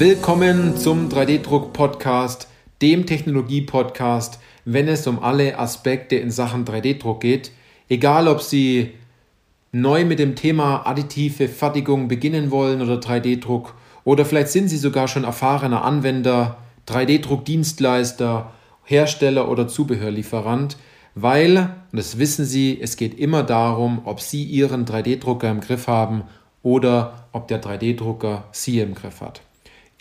Willkommen zum 3D-Druck-Podcast, dem Technologie-Podcast, wenn es um alle Aspekte in Sachen 3D-Druck geht. Egal, ob Sie neu mit dem Thema additive Fertigung beginnen wollen oder 3D-Druck oder vielleicht sind Sie sogar schon erfahrener Anwender, 3D-Druck-Dienstleister, Hersteller oder Zubehörlieferant, weil, und das wissen Sie, es geht immer darum, ob Sie Ihren 3D-Drucker im Griff haben oder ob der 3D-Drucker Sie im Griff hat.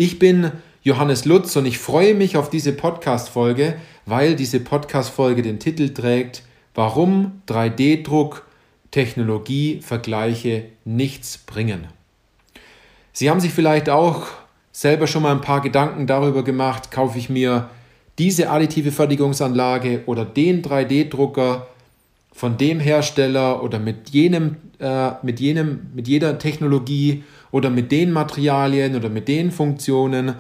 Ich bin Johannes Lutz und ich freue mich auf diese Podcast-Folge, weil diese Podcast-Folge den Titel trägt, warum 3D-Druck Technologie-Vergleiche nichts bringen. Sie haben sich vielleicht auch selber schon mal ein paar Gedanken darüber gemacht, kaufe ich mir diese additive Fertigungsanlage oder den 3D-Drucker von dem Hersteller oder mit jenem, äh, mit jenem, mit jeder Technologie oder mit den Materialien oder mit den Funktionen.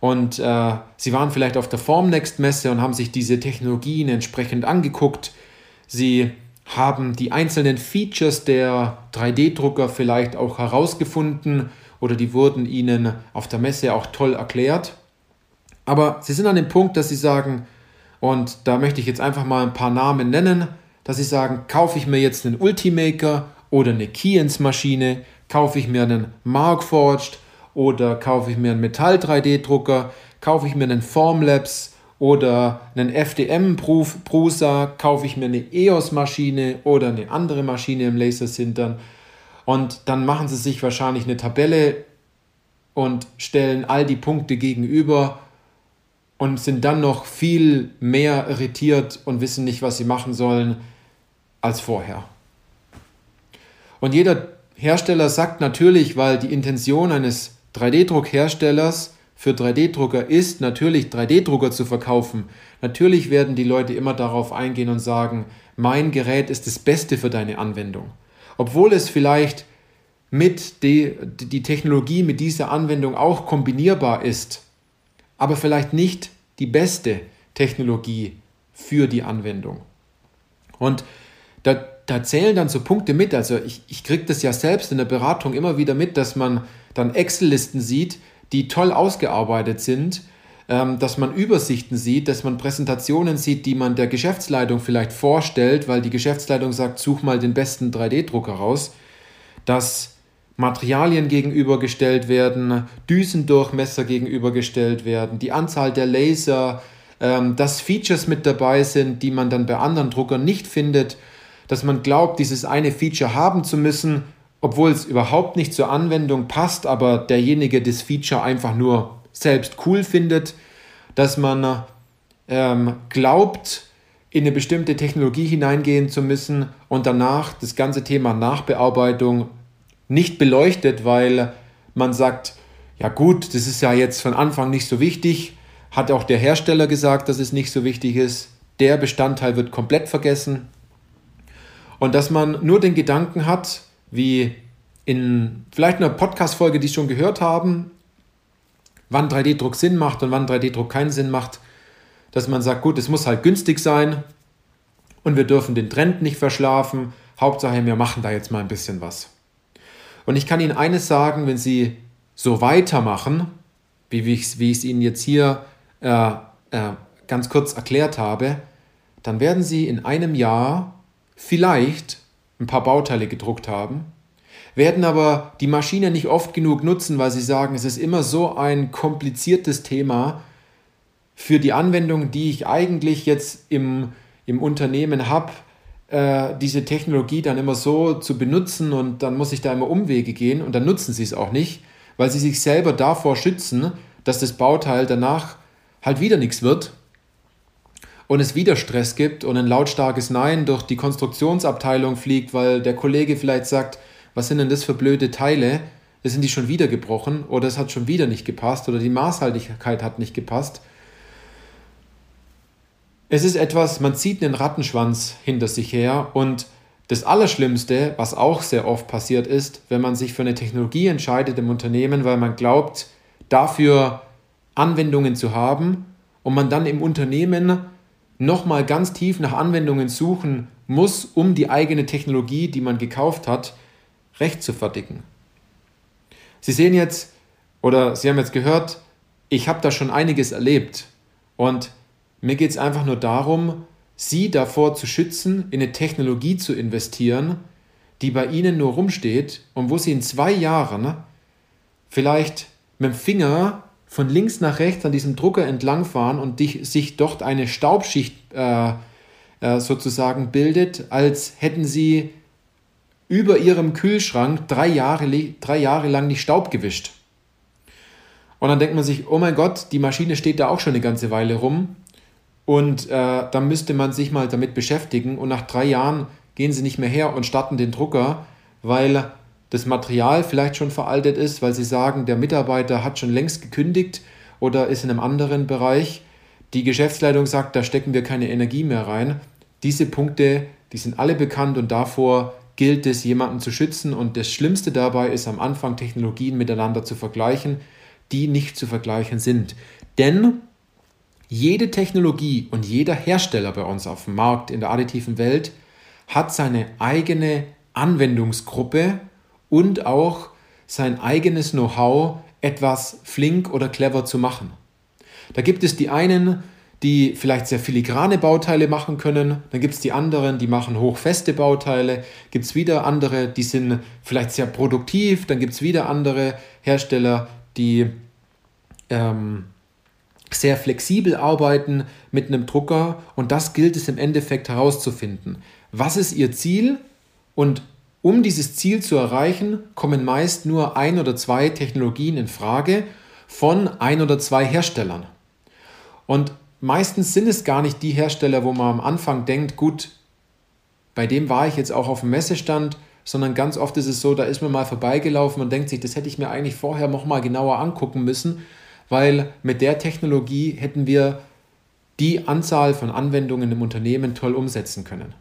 Und äh, sie waren vielleicht auf der Formnext-Messe und haben sich diese Technologien entsprechend angeguckt. Sie haben die einzelnen Features der 3D-Drucker vielleicht auch herausgefunden oder die wurden ihnen auf der Messe auch toll erklärt. Aber sie sind an dem Punkt, dass sie sagen, und da möchte ich jetzt einfach mal ein paar Namen nennen, dass sie sagen, kaufe ich mir jetzt einen Ultimaker oder eine Keyence-Maschine, kaufe ich mir einen Markforged oder kaufe ich mir einen Metall 3D-Drucker, kaufe ich mir einen Formlabs oder einen FDM-Prusa, kaufe ich mir eine EOS-Maschine oder eine andere Maschine im Lasersintern und dann machen sie sich wahrscheinlich eine Tabelle und stellen all die Punkte gegenüber und sind dann noch viel mehr irritiert und wissen nicht, was sie machen sollen als vorher. Und jeder Hersteller sagt natürlich, weil die Intention eines 3D-Druckherstellers für 3D-Drucker ist, natürlich 3D-Drucker zu verkaufen. Natürlich werden die Leute immer darauf eingehen und sagen, mein Gerät ist das Beste für deine Anwendung. Obwohl es vielleicht mit die, die Technologie, mit dieser Anwendung auch kombinierbar ist, aber vielleicht nicht die beste Technologie für die Anwendung. Und da da zählen dann so Punkte mit. Also ich, ich kriege das ja selbst in der Beratung immer wieder mit, dass man dann Excel-Listen sieht, die toll ausgearbeitet sind, ähm, dass man Übersichten sieht, dass man Präsentationen sieht, die man der Geschäftsleitung vielleicht vorstellt, weil die Geschäftsleitung sagt, such mal den besten 3D-Drucker raus, dass Materialien gegenübergestellt werden, Düsendurchmesser gegenübergestellt werden, die Anzahl der Laser, ähm, dass Features mit dabei sind, die man dann bei anderen Druckern nicht findet dass man glaubt, dieses eine Feature haben zu müssen, obwohl es überhaupt nicht zur Anwendung passt, aber derjenige das Feature einfach nur selbst cool findet, dass man ähm, glaubt, in eine bestimmte Technologie hineingehen zu müssen und danach das ganze Thema Nachbearbeitung nicht beleuchtet, weil man sagt, ja gut, das ist ja jetzt von Anfang nicht so wichtig, hat auch der Hersteller gesagt, dass es nicht so wichtig ist, der Bestandteil wird komplett vergessen, und dass man nur den Gedanken hat, wie in vielleicht einer Podcast-Folge, die Sie schon gehört haben, wann 3D-Druck Sinn macht und wann 3D-Druck keinen Sinn macht, dass man sagt, gut, es muss halt günstig sein und wir dürfen den Trend nicht verschlafen. Hauptsache, wir machen da jetzt mal ein bisschen was. Und ich kann Ihnen eines sagen, wenn Sie so weitermachen, wie ich, wie es Ihnen jetzt hier äh, äh, ganz kurz erklärt habe, dann werden Sie in einem Jahr vielleicht ein paar Bauteile gedruckt haben, werden aber die Maschine nicht oft genug nutzen, weil sie sagen, es ist immer so ein kompliziertes Thema für die Anwendung, die ich eigentlich jetzt im, im Unternehmen habe, äh, diese Technologie dann immer so zu benutzen und dann muss ich da immer Umwege gehen und dann nutzen sie es auch nicht, weil sie sich selber davor schützen, dass das Bauteil danach halt wieder nichts wird und es wieder Stress gibt und ein lautstarkes Nein durch die Konstruktionsabteilung fliegt, weil der Kollege vielleicht sagt, was sind denn das für blöde Teile? Sind die schon wieder gebrochen oder es hat schon wieder nicht gepasst oder die Maßhaltigkeit hat nicht gepasst. Es ist etwas, man zieht einen Rattenschwanz hinter sich her und das Allerschlimmste, was auch sehr oft passiert ist, wenn man sich für eine Technologie entscheidet im Unternehmen, weil man glaubt, dafür Anwendungen zu haben und man dann im Unternehmen nochmal ganz tief nach Anwendungen suchen muss, um die eigene Technologie, die man gekauft hat, recht zu fertigen. Sie sehen jetzt, Oder Sie haben jetzt gehört, ich habe da schon einiges erlebt. Und mir geht es einfach nur darum, Sie davor zu schützen, in eine Technologie zu investieren, die bei Ihnen nur rumsteht und wo Sie in zwei Jahren vielleicht mit dem Finger von links nach rechts an diesem Drucker entlangfahren und dich, sich dort eine Staubschicht äh, äh, sozusagen bildet, als hätten Sie über Ihrem Kühlschrank drei Jahre, drei Jahre lang nicht Staub gewischt. Und dann denkt man sich, oh mein Gott, die Maschine steht da auch schon eine ganze Weile rum. Und äh, dann müsste man sich mal damit beschäftigen. Und nach drei Jahren gehen sie nicht mehr her und starten den Drucker, weil das Material vielleicht schon veraltet ist, weil sie sagen, der Mitarbeiter hat schon längst gekündigt oder ist in einem anderen Bereich. Die Geschäftsleitung sagt, da stecken wir keine Energie mehr rein. Diese Punkte, die sind alle bekannt und davor gilt es, jemanden zu schützen. Und das Schlimmste dabei ist am Anfang Technologien miteinander zu vergleichen, die nicht zu vergleichen sind. Denn jede Technologie und jeder Hersteller bei uns auf dem Markt in der additiven Welt hat seine eigene Anwendungsgruppe und auch sein eigenes Know-how, etwas flink oder clever zu machen. Da gibt es die einen, die vielleicht sehr filigrane Bauteile machen können, dann gibt es die anderen, die machen hochfeste Bauteile, gibt es wieder andere, die sind vielleicht sehr produktiv, dann gibt es wieder andere Hersteller, die ähm, sehr flexibel arbeiten mit einem Drucker und das gilt es im Endeffekt herauszufinden. Was ist ihr Ziel und um dieses Ziel zu erreichen, kommen meist nur ein oder zwei Technologien in Frage von ein oder zwei Herstellern. Und meistens sind es gar nicht die Hersteller, wo man am Anfang denkt, gut, bei dem war ich jetzt auch auf dem Messestand, sondern ganz oft ist es so, da ist man mal vorbeigelaufen und denkt sich, das hätte ich mir eigentlich vorher noch mal genauer angucken müssen, weil mit der Technologie hätten wir die Anzahl von Anwendungen im Unternehmen toll umsetzen können.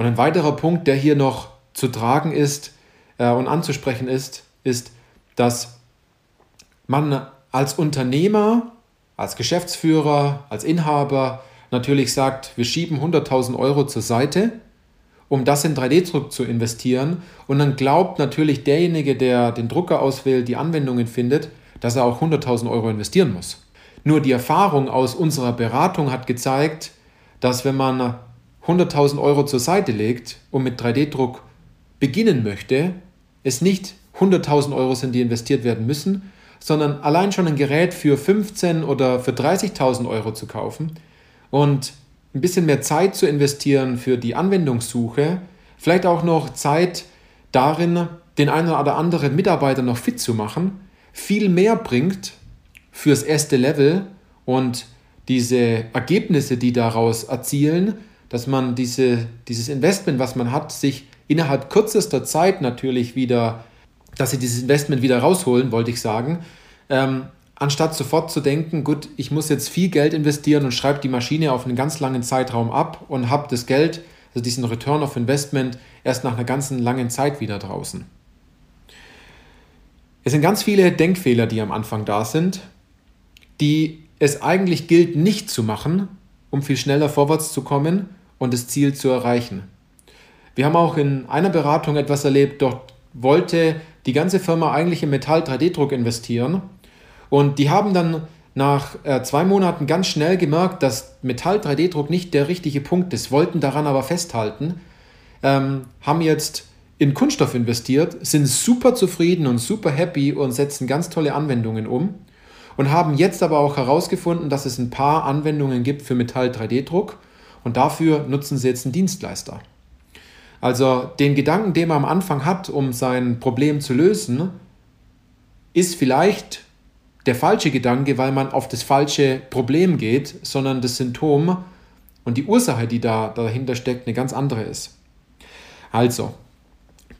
Und ein weiterer Punkt, der hier noch zu tragen ist äh, und anzusprechen ist, ist, dass man als Unternehmer, als Geschäftsführer, als Inhaber natürlich sagt, wir schieben 100.000 Euro zur Seite, um das in 3D-Druck zu investieren. Und dann glaubt natürlich derjenige, der den Drucker auswählt, die Anwendungen findet, dass er auch 100.000 Euro investieren muss. Nur die Erfahrung aus unserer Beratung hat gezeigt, dass wenn man 100.000 Euro zur Seite legt und mit 3D-Druck beginnen möchte, es nicht 100.000 Euro sind, die investiert werden müssen, sondern allein schon ein Gerät für 15 oder für 30.000 Euro zu kaufen und ein bisschen mehr Zeit zu investieren für die Anwendungssuche, vielleicht auch noch Zeit darin, den einen oder anderen Mitarbeiter noch fit zu machen, viel mehr bringt fürs erste Level und diese Ergebnisse, die daraus erzielen, dass man diese, dieses Investment, was man hat, sich innerhalb kürzester Zeit natürlich wieder, dass sie dieses Investment wieder rausholen, wollte ich sagen, ähm, anstatt sofort zu denken, gut, ich muss jetzt viel Geld investieren und schreibe die Maschine auf einen ganz langen Zeitraum ab und habe das Geld, also diesen Return of Investment, erst nach einer ganzen langen Zeit wieder draußen. Es sind ganz viele Denkfehler, die am Anfang da sind, die es eigentlich gilt nicht zu machen, um viel schneller vorwärts zu kommen und das Ziel zu erreichen. Wir haben auch in einer Beratung etwas erlebt, dort wollte die ganze Firma eigentlich in Metall-3D-Druck investieren. Und die haben dann nach äh, zwei Monaten ganz schnell gemerkt, dass Metall-3D-Druck nicht der richtige Punkt ist, wollten daran aber festhalten, ähm, haben jetzt in Kunststoff investiert, sind super zufrieden und super happy und setzen ganz tolle Anwendungen um und haben jetzt aber auch herausgefunden, dass es ein paar Anwendungen gibt für Metall-3D-Druck und dafür nutzen sie jetzt einen Dienstleister. Also den Gedanken, den man am Anfang hat, um sein Problem zu lösen, ist vielleicht der falsche Gedanke, weil man auf das falsche Problem geht, sondern das Symptom und die Ursache, die da dahinter steckt, eine ganz andere ist. Also,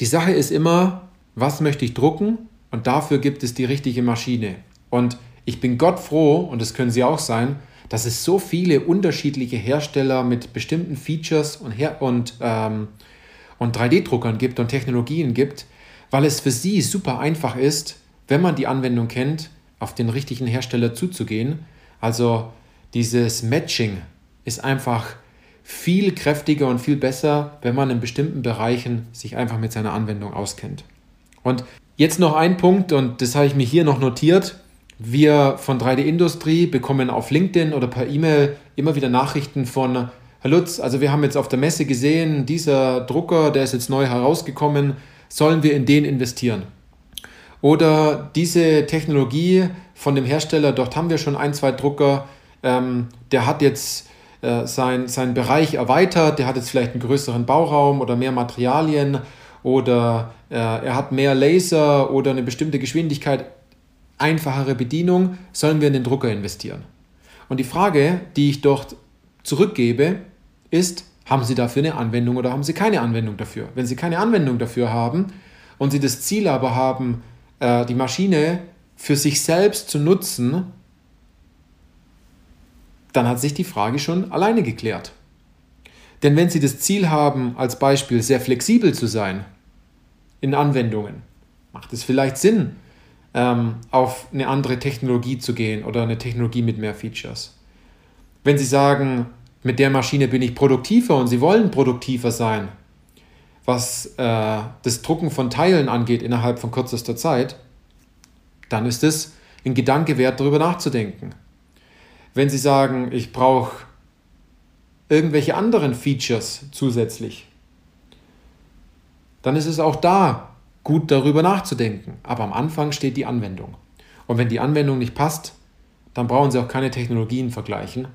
die Sache ist immer, was möchte ich drucken und dafür gibt es die richtige Maschine. Und ich bin Gott froh, und das können Sie auch sein, dass es so viele unterschiedliche Hersteller mit bestimmten Features und, und, ähm, und 3D-Druckern gibt und Technologien gibt, weil es für Sie super einfach ist, wenn man die Anwendung kennt, auf den richtigen Hersteller zuzugehen. Also dieses Matching ist einfach viel kräftiger und viel besser, wenn man in bestimmten Bereichen sich einfach mit seiner Anwendung auskennt. Und Jetzt noch ein Punkt und das habe ich mir hier noch notiert. Wir von 3D Industrie bekommen auf LinkedIn oder per E-Mail immer wieder Nachrichten von Herr Lutz, also wir haben jetzt auf der Messe gesehen, dieser Drucker, der ist jetzt neu herausgekommen, sollen wir in den investieren? Oder diese Technologie von dem Hersteller, dort haben wir schon ein, zwei Drucker, ähm, der hat jetzt äh, sein, seinen Bereich erweitert, der hat jetzt vielleicht einen größeren Bauraum oder mehr Materialien oder äh, er hat mehr Laser oder eine bestimmte Geschwindigkeit, einfachere Bedienung, sollen wir in den Drucker investieren? Und die Frage, die ich dort zurückgebe, ist, haben Sie dafür eine Anwendung oder haben Sie keine Anwendung dafür? Wenn Sie keine Anwendung dafür haben und Sie das Ziel aber haben, äh, die Maschine für sich selbst zu nutzen, dann hat sich die Frage schon alleine geklärt. Denn wenn Sie das Ziel haben, als Beispiel sehr flexibel zu sein in Anwendungen, macht es vielleicht Sinn, ähm, auf eine andere Technologie zu gehen oder eine Technologie mit mehr Features. Wenn Sie sagen, mit der Maschine bin ich produktiver und Sie wollen produktiver sein, was äh, das Drucken von Teilen angeht innerhalb von kürzester Zeit, dann ist es ein Gedanke wert, darüber nachzudenken. Wenn Sie sagen, ich brauche irgendwelche anderen Features zusätzlich, dann ist es auch da gut darüber nachzudenken. Aber am Anfang steht die Anwendung. Und wenn die Anwendung nicht passt, dann brauchen Sie auch keine Technologien vergleichen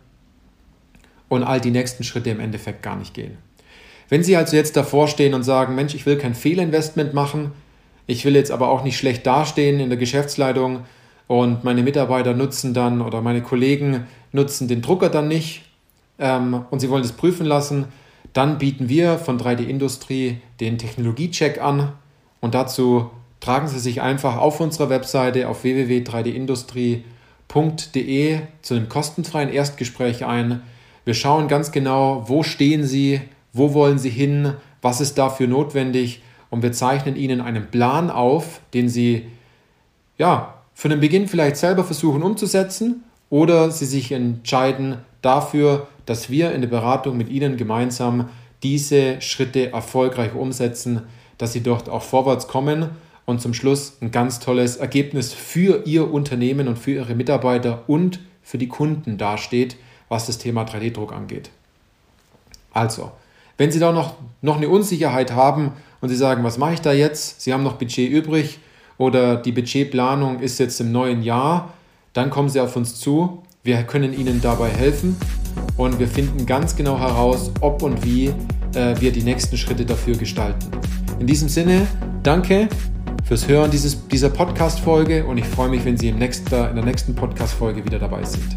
und all die nächsten Schritte im Endeffekt gar nicht gehen. Wenn Sie also jetzt davor stehen und sagen, Mensch, ich will kein Fehlinvestment machen, ich will jetzt aber auch nicht schlecht dastehen in der Geschäftsleitung und meine Mitarbeiter nutzen dann oder meine Kollegen nutzen den Drucker dann nicht ähm, und sie wollen das prüfen lassen, dann bieten wir von 3D Industrie den Technologiecheck an und dazu tragen Sie sich einfach auf unserer Webseite auf www.3dindustrie.de zu einem kostenfreien Erstgespräch ein. Wir schauen ganz genau, wo stehen Sie, wo wollen Sie hin, was ist dafür notwendig und wir zeichnen Ihnen einen Plan auf, den Sie ja, für den Beginn vielleicht selber versuchen umzusetzen oder Sie sich entscheiden dafür, dass wir in der Beratung mit Ihnen gemeinsam diese Schritte erfolgreich umsetzen, dass Sie dort auch vorwärts kommen und zum Schluss ein ganz tolles Ergebnis für Ihr Unternehmen und für Ihre Mitarbeiter und für die Kunden dasteht, was das Thema 3D-Druck angeht. Also, wenn Sie da noch, noch eine Unsicherheit haben und Sie sagen, was mache ich da jetzt? Sie haben noch Budget übrig oder die Budgetplanung ist jetzt im neuen Jahr, dann kommen Sie auf uns zu. Wir können Ihnen dabei helfen und wir finden ganz genau heraus, ob und wie äh, wir die nächsten Schritte dafür gestalten. In diesem Sinne, danke fürs Hören dieses, dieser Podcast-Folge und ich freue mich, wenn Sie im nächsten, in der nächsten Podcast-Folge wieder dabei sind.